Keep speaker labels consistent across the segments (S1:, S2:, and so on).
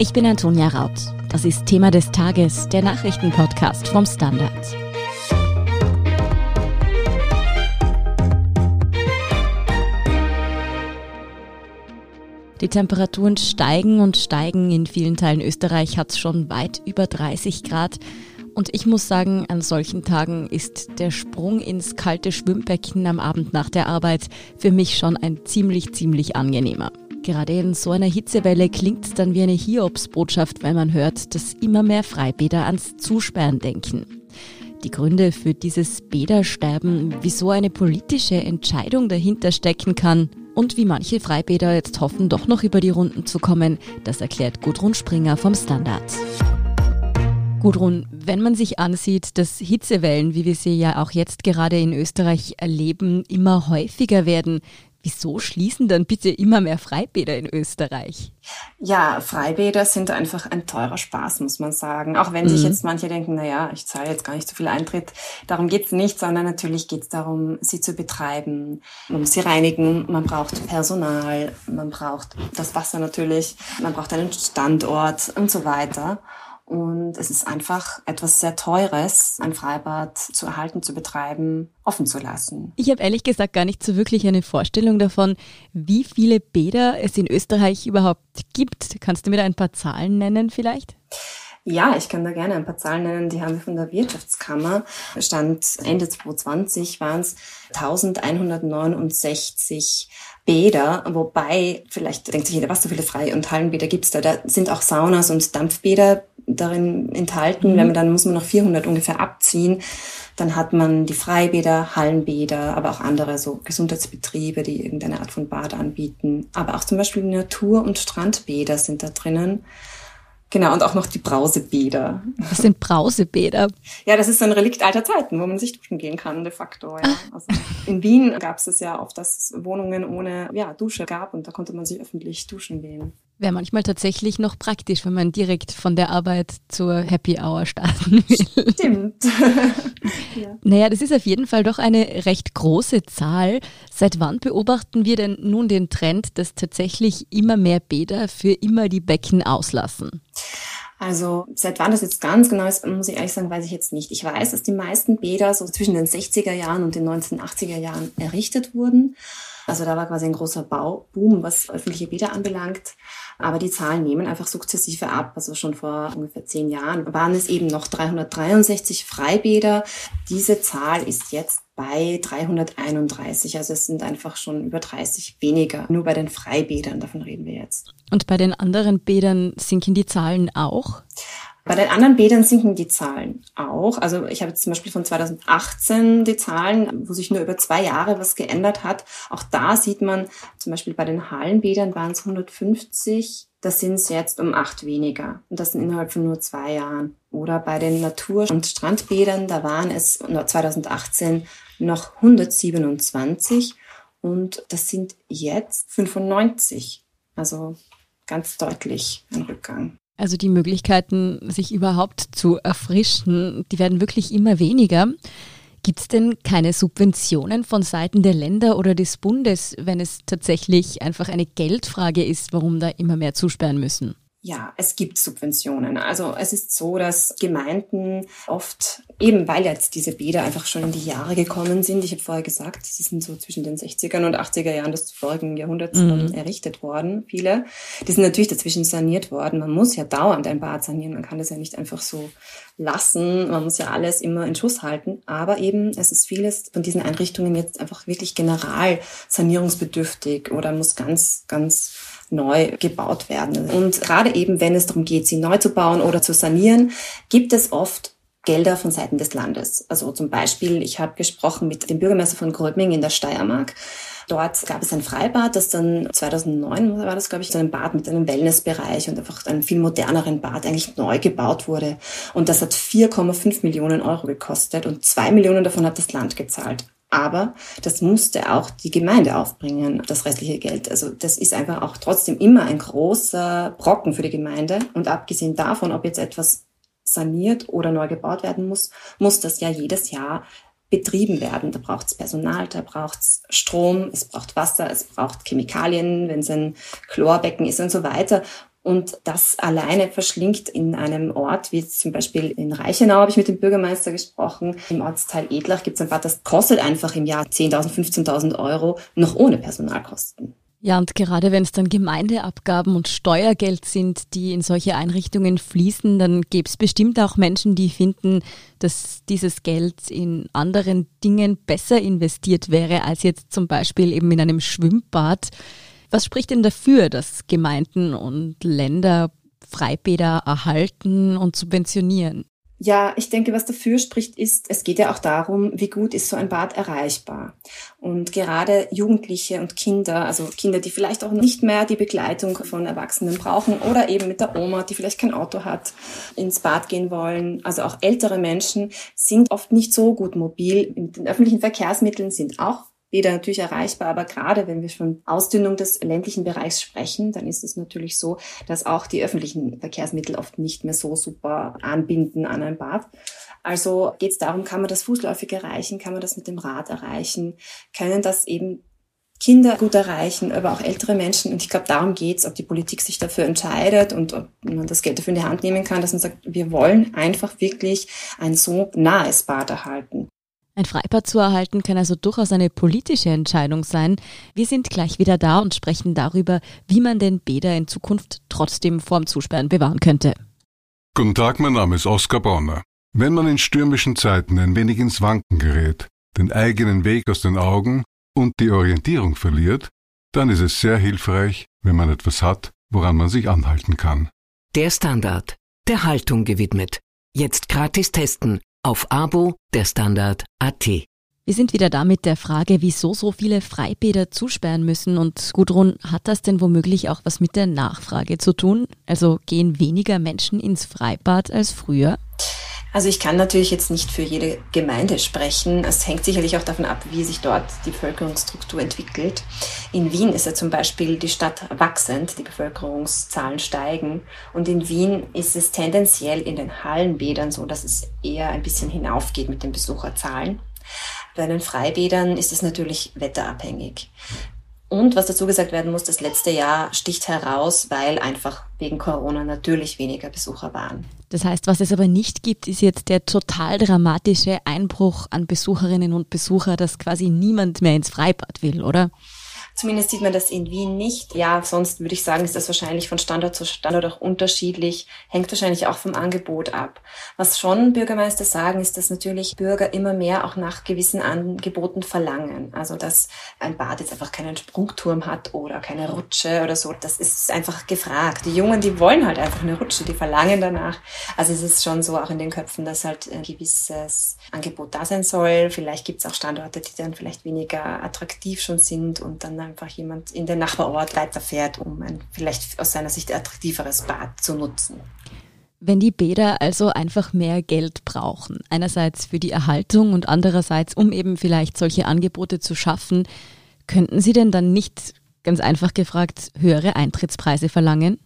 S1: Ich bin Antonia Raut. Das ist Thema des Tages, der Nachrichtenpodcast vom Standard. Die Temperaturen steigen und steigen. In vielen Teilen Österreich hat es schon weit über 30 Grad. Und ich muss sagen, an solchen Tagen ist der Sprung ins kalte Schwimmbecken am Abend nach der Arbeit für mich schon ein ziemlich, ziemlich angenehmer. Gerade in so einer Hitzewelle klingt es dann wie eine Hiobsbotschaft, wenn man hört, dass immer mehr Freibäder ans Zusperren denken. Die Gründe für dieses Bädersterben, wieso eine politische Entscheidung dahinter stecken kann und wie manche Freibäder jetzt hoffen, doch noch über die Runden zu kommen, das erklärt Gudrun Springer vom Standard. Gudrun, wenn man sich ansieht, dass Hitzewellen, wie wir sie ja auch jetzt gerade in Österreich erleben, immer häufiger werden, Wieso schließen dann bitte immer mehr Freibäder in Österreich?
S2: Ja, Freibäder sind einfach ein teurer Spaß, muss man sagen. Auch wenn mhm. sich jetzt manche denken, na ja, ich zahle jetzt gar nicht so viel Eintritt. Darum geht's nicht, sondern natürlich geht's darum, sie zu betreiben. Man muss sie reinigen, man braucht Personal, man braucht das Wasser natürlich, man braucht einen Standort und so weiter. Und es ist einfach etwas sehr Teures, ein Freibad zu erhalten, zu betreiben, offen zu lassen.
S1: Ich habe ehrlich gesagt gar nicht so wirklich eine Vorstellung davon, wie viele Bäder es in Österreich überhaupt gibt. Kannst du mir da ein paar Zahlen nennen vielleicht?
S2: Ja, ich kann da gerne ein paar Zahlen nennen. Die haben wir von der Wirtschaftskammer. Stand Ende 2020 waren es 1169 Bäder, wobei vielleicht denkt sich jeder, was so viele Frei- und Hallenbäder gibt's da. Da sind auch Saunas und Dampfbäder darin enthalten. Mhm. Wenn man dann muss man noch 400 ungefähr abziehen. Dann hat man die Freibäder, Hallenbäder, aber auch andere so Gesundheitsbetriebe, die irgendeine Art von Bad anbieten. Aber auch zum Beispiel Natur- und Strandbäder sind da drinnen. Genau, und auch noch die Brausebäder.
S1: Was sind Brausebäder?
S2: Ja, das ist so ein Relikt alter Zeiten, wo man sich duschen gehen kann, de facto. Ja. Ah. Also in Wien gab es ja oft, dass es Wohnungen ohne ja, Dusche gab und da konnte man sich öffentlich duschen gehen.
S1: Wäre manchmal tatsächlich noch praktisch, wenn man direkt von der Arbeit zur Happy Hour starten will.
S2: Stimmt.
S1: ja. Naja, das ist auf jeden Fall doch eine recht große Zahl. Seit wann beobachten wir denn nun den Trend, dass tatsächlich immer mehr Bäder für immer die Becken auslassen?
S2: Also seit wann das jetzt ganz genau ist, muss ich ehrlich sagen, weiß ich jetzt nicht. Ich weiß, dass die meisten Bäder so zwischen den 60er Jahren und den 1980er Jahren errichtet wurden. Also da war quasi ein großer Bauboom, was öffentliche Bäder anbelangt. Aber die Zahlen nehmen einfach sukzessive ab. Also schon vor ungefähr zehn Jahren waren es eben noch 363 Freibäder. Diese Zahl ist jetzt bei 331. Also es sind einfach schon über 30 weniger. Nur bei den Freibädern, davon reden wir jetzt.
S1: Und bei den anderen Bädern sinken die Zahlen auch?
S2: Bei den anderen Bädern sinken die Zahlen auch. Also ich habe jetzt zum Beispiel von 2018 die Zahlen, wo sich nur über zwei Jahre was geändert hat. Auch da sieht man, zum Beispiel bei den Hallenbädern waren es 150, das sind es jetzt um acht weniger. Und das sind innerhalb von nur zwei Jahren. Oder bei den Natur- und Strandbädern, da waren es 2018 noch 127 und das sind jetzt 95. Also ganz deutlich ein Rückgang.
S1: Also die Möglichkeiten, sich überhaupt zu erfrischen, die werden wirklich immer weniger. Gibt es denn keine Subventionen von Seiten der Länder oder des Bundes, wenn es tatsächlich einfach eine Geldfrage ist, warum da immer mehr zusperren müssen?
S2: Ja, es gibt Subventionen. Also es ist so, dass Gemeinden oft, eben weil jetzt diese Bäder einfach schon in die Jahre gekommen sind, ich habe vorher gesagt, sie sind so zwischen den 60er und 80er Jahren des vorigen Jahrhunderts mhm. errichtet worden, viele. Die sind natürlich dazwischen saniert worden. Man muss ja dauernd ein Bad sanieren, man kann das ja nicht einfach so lassen, man muss ja alles immer in Schuss halten. Aber eben, es ist vieles von diesen Einrichtungen jetzt einfach wirklich general sanierungsbedürftig oder muss ganz, ganz neu gebaut werden. Und gerade eben, wenn es darum geht, sie neu zu bauen oder zu sanieren, gibt es oft Gelder von Seiten des Landes. Also zum Beispiel, ich habe gesprochen mit dem Bürgermeister von Gröbming in der Steiermark. Dort gab es ein Freibad, das dann 2009 war das, glaube ich, so ein Bad mit einem Wellnessbereich und einfach einem viel moderneren Bad eigentlich neu gebaut wurde. Und das hat 4,5 Millionen Euro gekostet und zwei Millionen davon hat das Land gezahlt. Aber das musste auch die Gemeinde aufbringen, das restliche Geld. Also das ist einfach auch trotzdem immer ein großer Brocken für die Gemeinde. Und abgesehen davon, ob jetzt etwas saniert oder neu gebaut werden muss, muss das ja jedes Jahr betrieben werden. Da braucht es Personal, da braucht es Strom, es braucht Wasser, es braucht Chemikalien, wenn es ein Chlorbecken ist und so weiter. Und das alleine verschlingt in einem Ort, wie zum Beispiel in Reichenau habe ich mit dem Bürgermeister gesprochen, im Ortsteil Edlach gibt es ein Bad, das kostet einfach im Jahr 10.000, 15.000 Euro, noch ohne Personalkosten.
S1: Ja, und gerade wenn es dann Gemeindeabgaben und Steuergeld sind, die in solche Einrichtungen fließen, dann gäbe es bestimmt auch Menschen, die finden, dass dieses Geld in anderen Dingen besser investiert wäre, als jetzt zum Beispiel eben in einem Schwimmbad. Was spricht denn dafür, dass Gemeinden und Länder Freibäder erhalten und subventionieren?
S2: Ja, ich denke, was dafür spricht, ist, es geht ja auch darum, wie gut ist so ein Bad erreichbar. Und gerade Jugendliche und Kinder, also Kinder, die vielleicht auch nicht mehr die Begleitung von Erwachsenen brauchen oder eben mit der Oma, die vielleicht kein Auto hat, ins Bad gehen wollen. Also auch ältere Menschen sind oft nicht so gut mobil. Mit den öffentlichen Verkehrsmitteln sind auch weder natürlich erreichbar, aber gerade wenn wir von Ausdünnung des ländlichen Bereichs sprechen, dann ist es natürlich so, dass auch die öffentlichen Verkehrsmittel oft nicht mehr so super anbinden an ein Bad. Also geht es darum, kann man das fußläufig erreichen, kann man das mit dem Rad erreichen, können das eben Kinder gut erreichen, aber auch ältere Menschen. Und ich glaube, darum geht's, ob die Politik sich dafür entscheidet und ob man das Geld dafür in die Hand nehmen kann, dass man sagt, wir wollen einfach wirklich ein so nahes Bad erhalten.
S1: Ein Freibad zu erhalten kann also durchaus eine politische Entscheidung sein. Wir sind gleich wieder da und sprechen darüber, wie man den Bäder in Zukunft trotzdem vorm Zusperren bewahren könnte.
S3: Guten Tag, mein Name ist Oskar Bonner. Wenn man in stürmischen Zeiten ein wenig ins Wanken gerät, den eigenen Weg aus den Augen und die Orientierung verliert, dann ist es sehr hilfreich, wenn man etwas hat, woran man sich anhalten kann.
S4: Der Standard, der Haltung gewidmet. Jetzt gratis testen auf Abo der Standard AT.
S1: Wir sind wieder da mit der Frage, wieso so viele Freibäder zusperren müssen. Und Gudrun, hat das denn womöglich auch was mit der Nachfrage zu tun? Also gehen weniger Menschen ins Freibad als früher?
S2: Also ich kann natürlich jetzt nicht für jede Gemeinde sprechen. Es hängt sicherlich auch davon ab, wie sich dort die Bevölkerungsstruktur entwickelt. In Wien ist ja zum Beispiel die Stadt wachsend, die Bevölkerungszahlen steigen. Und in Wien ist es tendenziell in den Hallenbädern so, dass es eher ein bisschen hinaufgeht mit den Besucherzahlen. Bei den Freibädern ist es natürlich wetterabhängig. Und was dazu gesagt werden muss, das letzte Jahr sticht heraus, weil einfach wegen Corona natürlich weniger Besucher waren.
S1: Das heißt, was es aber nicht gibt, ist jetzt der total dramatische Einbruch an Besucherinnen und Besucher, dass quasi niemand mehr ins Freibad will, oder?
S2: Zumindest sieht man das in Wien nicht. Ja, sonst würde ich sagen, ist das wahrscheinlich von Standort zu Standort auch unterschiedlich, hängt wahrscheinlich auch vom Angebot ab. Was schon Bürgermeister sagen, ist, dass natürlich Bürger immer mehr auch nach gewissen Angeboten verlangen. Also, dass ein Bad jetzt einfach keinen Sprungturm hat oder keine Rutsche oder so. Das ist einfach gefragt. Die Jungen, die wollen halt einfach eine Rutsche, die verlangen danach. Also es ist schon so auch in den Köpfen, dass halt ein gewisses Angebot da sein soll. Vielleicht gibt es auch Standorte, die dann vielleicht weniger attraktiv schon sind und dann einfach jemand in den Nachbarort weiterfährt, um ein vielleicht aus seiner Sicht attraktiveres Bad zu nutzen.
S1: Wenn die Bäder also einfach mehr Geld brauchen, einerseits für die Erhaltung und andererseits, um eben vielleicht solche Angebote zu schaffen, könnten Sie denn dann nicht, ganz einfach gefragt, höhere Eintrittspreise verlangen?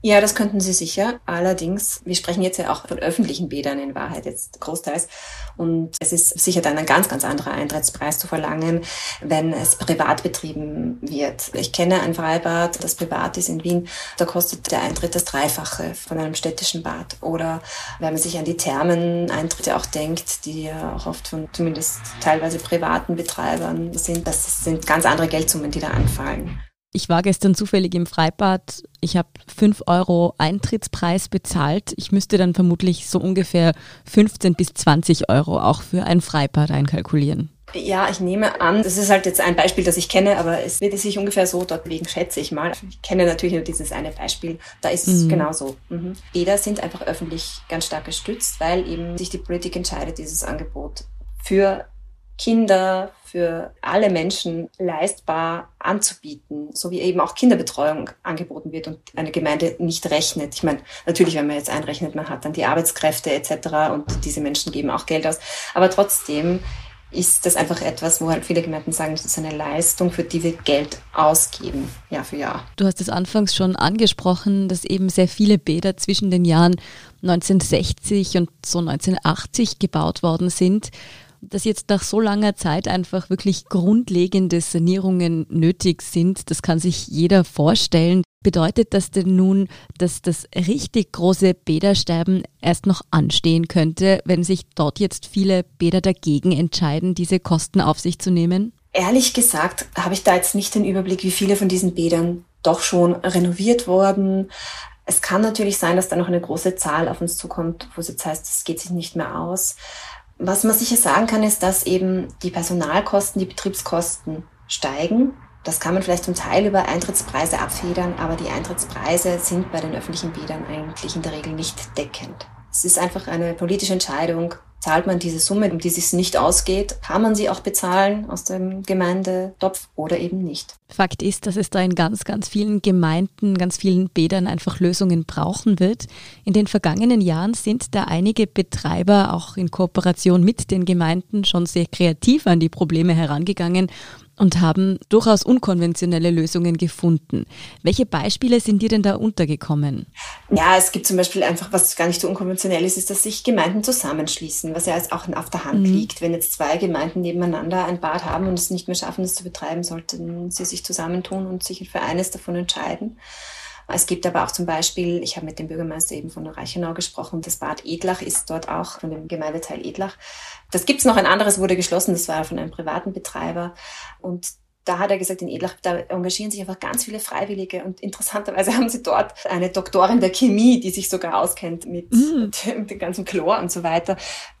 S2: Ja, das könnten Sie sicher. Allerdings, wir sprechen jetzt ja auch von öffentlichen Bädern in Wahrheit jetzt großteils. Und es ist sicher dann ein ganz, ganz anderer Eintrittspreis zu verlangen, wenn es privat betrieben wird. Ich kenne ein Freibad, das privat ist in Wien. Da kostet der Eintritt das Dreifache von einem städtischen Bad. Oder wenn man sich an die Thermen-Eintritte auch denkt, die ja auch oft von zumindest teilweise privaten Betreibern sind, das sind ganz andere Geldsummen, die da anfallen.
S1: Ich war gestern zufällig im Freibad. Ich habe 5 Euro Eintrittspreis bezahlt. Ich müsste dann vermutlich so ungefähr 15 bis 20 Euro auch für ein Freibad einkalkulieren.
S2: Ja, ich nehme an, das ist halt jetzt ein Beispiel, das ich kenne, aber es wird sich ungefähr so dort wegen, schätze ich mal. Ich kenne natürlich nur dieses eine Beispiel. Da ist es mhm. genauso. Mhm. Bäder sind einfach öffentlich ganz stark gestützt, weil eben sich die Politik entscheidet, dieses Angebot für Kinder, für alle Menschen leistbar anzubieten, so wie eben auch Kinderbetreuung angeboten wird und eine Gemeinde nicht rechnet. Ich meine, natürlich, wenn man jetzt einrechnet, man hat dann die Arbeitskräfte etc. und diese Menschen geben auch Geld aus, aber trotzdem ist das einfach etwas, wo halt viele Gemeinden sagen, das ist eine Leistung, für die wir Geld ausgeben, Jahr für Jahr.
S1: Du hast es anfangs schon angesprochen, dass eben sehr viele Bäder zwischen den Jahren 1960 und so 1980 gebaut worden sind dass jetzt nach so langer Zeit einfach wirklich grundlegende Sanierungen nötig sind, das kann sich jeder vorstellen. Bedeutet das denn nun, dass das richtig große Bädersterben erst noch anstehen könnte, wenn sich dort jetzt viele Bäder dagegen entscheiden, diese Kosten auf sich zu nehmen?
S2: Ehrlich gesagt habe ich da jetzt nicht den Überblick, wie viele von diesen Bädern doch schon renoviert wurden. Es kann natürlich sein, dass da noch eine große Zahl auf uns zukommt, wo es jetzt heißt, es geht sich nicht mehr aus. Was man sicher sagen kann, ist, dass eben die Personalkosten, die Betriebskosten steigen. Das kann man vielleicht zum Teil über Eintrittspreise abfedern, aber die Eintrittspreise sind bei den öffentlichen Bädern eigentlich in der Regel nicht deckend. Es ist einfach eine politische Entscheidung, zahlt man diese Summe, um die es nicht ausgeht, kann man sie auch bezahlen aus dem Gemeindetopf oder eben nicht.
S1: Fakt ist, dass es da in ganz, ganz vielen Gemeinden, ganz vielen Bädern einfach Lösungen brauchen wird. In den vergangenen Jahren sind da einige Betreiber auch in Kooperation mit den Gemeinden schon sehr kreativ an die Probleme herangegangen und haben durchaus unkonventionelle Lösungen gefunden. Welche Beispiele sind dir denn da untergekommen?
S2: Ja, es gibt zum Beispiel einfach, was gar nicht so unkonventionell ist, ist, dass sich Gemeinden zusammenschließen, was ja jetzt auch auf der Hand mhm. liegt. Wenn jetzt zwei Gemeinden nebeneinander ein Bad haben und es nicht mehr schaffen, es zu betreiben, sollten sie sich zusammentun und sich für eines davon entscheiden. Es gibt aber auch zum Beispiel, ich habe mit dem Bürgermeister eben von Reichenau gesprochen, das Bad Edlach ist dort auch von dem Gemeindeteil Edlach. Das gibt's noch, ein anderes wurde geschlossen, das war von einem privaten Betreiber. Und da hat er gesagt, in Edlach, da engagieren sich einfach ganz viele Freiwillige und interessanterweise haben sie dort eine Doktorin der Chemie, die sich sogar auskennt mit, mm. dem, dem ganzen Chlor und so weiter.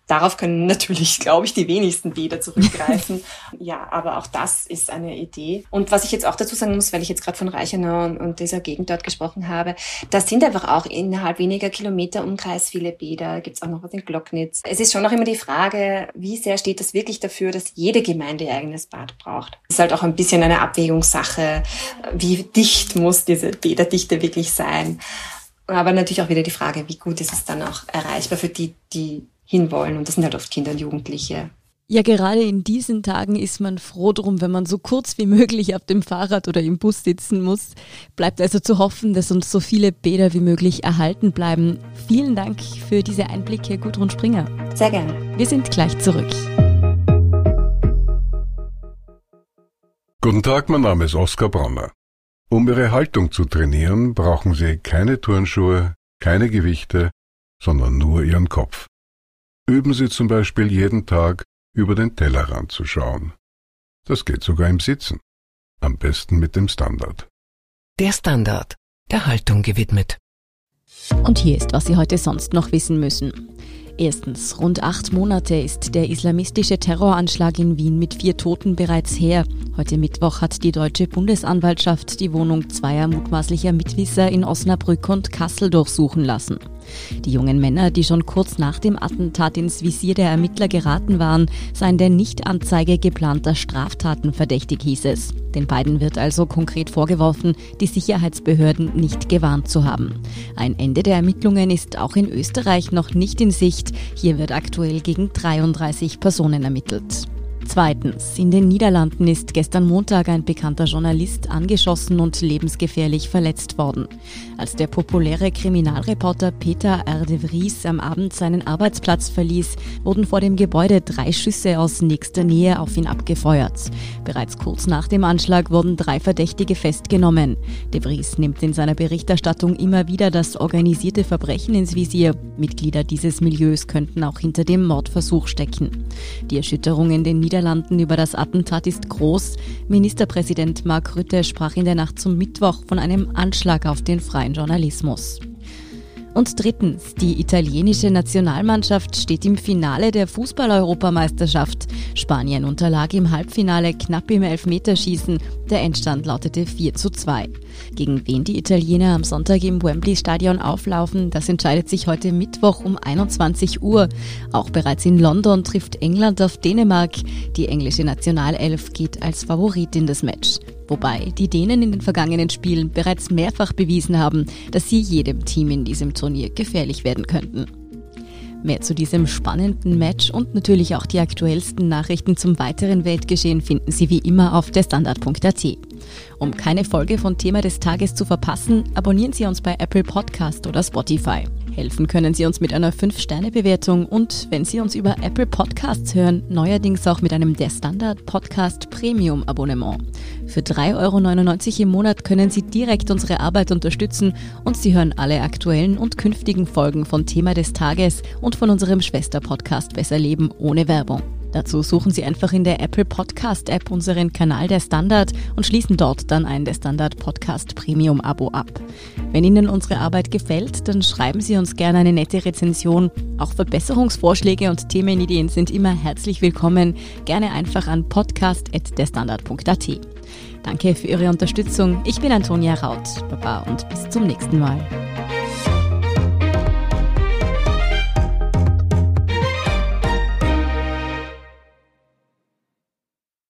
S2: Darauf können natürlich, glaube ich, die wenigsten Bäder zurückgreifen. ja, aber auch das ist eine Idee. Und was ich jetzt auch dazu sagen muss, weil ich jetzt gerade von Reichenau und, und, dieser Gegend dort gesprochen habe, da sind einfach auch innerhalb weniger Kilometer Umkreis viele Bäder. Gibt es auch noch was in Glocknitz. Es ist schon noch immer die Frage, wie sehr steht das wirklich dafür, dass jede Gemeinde ihr eigenes Bad braucht. Es ist halt auch ein bisschen eine Abwägungssache. Wie dicht muss diese Bäderdichte wirklich sein? Aber natürlich auch wieder die Frage, wie gut ist es dann auch erreichbar für die, die hinwollen. Und das sind halt oft Kinder und Jugendliche.
S1: Ja, gerade in diesen Tagen ist man froh drum, wenn man so kurz wie möglich auf dem Fahrrad oder im Bus sitzen muss. Bleibt also zu hoffen, dass uns so viele Bäder wie möglich erhalten bleiben. Vielen Dank für diese Einblicke, Gudrun Springer.
S2: Sehr gerne.
S1: Wir sind gleich zurück.
S3: Guten Tag, mein Name ist Oskar Bronner. Um Ihre Haltung zu trainieren, brauchen Sie keine Turnschuhe, keine Gewichte, sondern nur Ihren Kopf. Üben Sie zum Beispiel jeden Tag über den Tellerrand zu schauen. Das geht sogar im Sitzen. Am besten mit dem Standard.
S4: Der Standard, der Haltung gewidmet.
S1: Und hier ist, was Sie heute sonst noch wissen müssen. Erstens, rund acht Monate ist der islamistische Terroranschlag in Wien mit vier Toten bereits her. Heute Mittwoch hat die deutsche Bundesanwaltschaft die Wohnung zweier mutmaßlicher Mitwisser in Osnabrück und Kassel durchsuchen lassen. Die jungen Männer, die schon kurz nach dem Attentat ins Visier der Ermittler geraten waren, seien der Nichtanzeige geplanter Straftaten verdächtig, hieß es. Den beiden wird also konkret vorgeworfen, die Sicherheitsbehörden nicht gewarnt zu haben. Ein Ende der Ermittlungen ist auch in Österreich noch nicht in Sicht. Hier wird aktuell gegen 33 Personen ermittelt. Zweitens, in den Niederlanden ist gestern Montag ein bekannter Journalist angeschossen und lebensgefährlich verletzt worden. Als der populäre Kriminalreporter Peter R. de Vries am Abend seinen Arbeitsplatz verließ, wurden vor dem Gebäude drei Schüsse aus nächster Nähe auf ihn abgefeuert. Bereits kurz nach dem Anschlag wurden drei Verdächtige festgenommen. De Vries nimmt in seiner Berichterstattung immer wieder das organisierte Verbrechen ins Visier. Mitglieder dieses Milieus könnten auch hinter dem Mordversuch stecken. Die Erschütterung in den Niederlanden Niederlanden über das Attentat ist groß. Ministerpräsident Mark Rütte sprach in der Nacht zum Mittwoch von einem Anschlag auf den freien Journalismus. Und drittens, die italienische Nationalmannschaft steht im Finale der Fußball-Europameisterschaft. Spanien unterlag im Halbfinale knapp im Elfmeterschießen. Der Endstand lautete 4 zu 2. Gegen wen die Italiener am Sonntag im Wembley-Stadion auflaufen, das entscheidet sich heute Mittwoch um 21 Uhr. Auch bereits in London trifft England auf Dänemark. Die englische Nationalelf geht als Favorit in das Match. Wobei die Dänen in den vergangenen Spielen bereits mehrfach bewiesen haben, dass sie jedem Team in diesem Turnier gefährlich werden könnten. Mehr zu diesem spannenden Match und natürlich auch die aktuellsten Nachrichten zum weiteren Weltgeschehen finden Sie wie immer auf der Standard.at. Um keine Folge von Thema des Tages zu verpassen, abonnieren Sie uns bei Apple Podcast oder Spotify. Helfen können Sie uns mit einer 5-Sterne-Bewertung und wenn Sie uns über Apple Podcasts hören, neuerdings auch mit einem Der Standard Podcast Premium Abonnement. Für 3,99 Euro im Monat können Sie direkt unsere Arbeit unterstützen und Sie hören alle aktuellen und künftigen Folgen von Thema des Tages und von unserem Schwester-Podcast Besser Leben ohne Werbung. Dazu suchen Sie einfach in der Apple Podcast App unseren Kanal der Standard und schließen dort dann ein der Standard Podcast Premium Abo ab. Wenn Ihnen unsere Arbeit gefällt, dann schreiben Sie uns gerne eine nette Rezension. Auch Verbesserungsvorschläge und Themenideen sind immer herzlich willkommen. Gerne einfach an podcast.derstandard.at. Danke für Ihre Unterstützung. Ich bin Antonia Raut. Baba und bis zum nächsten Mal.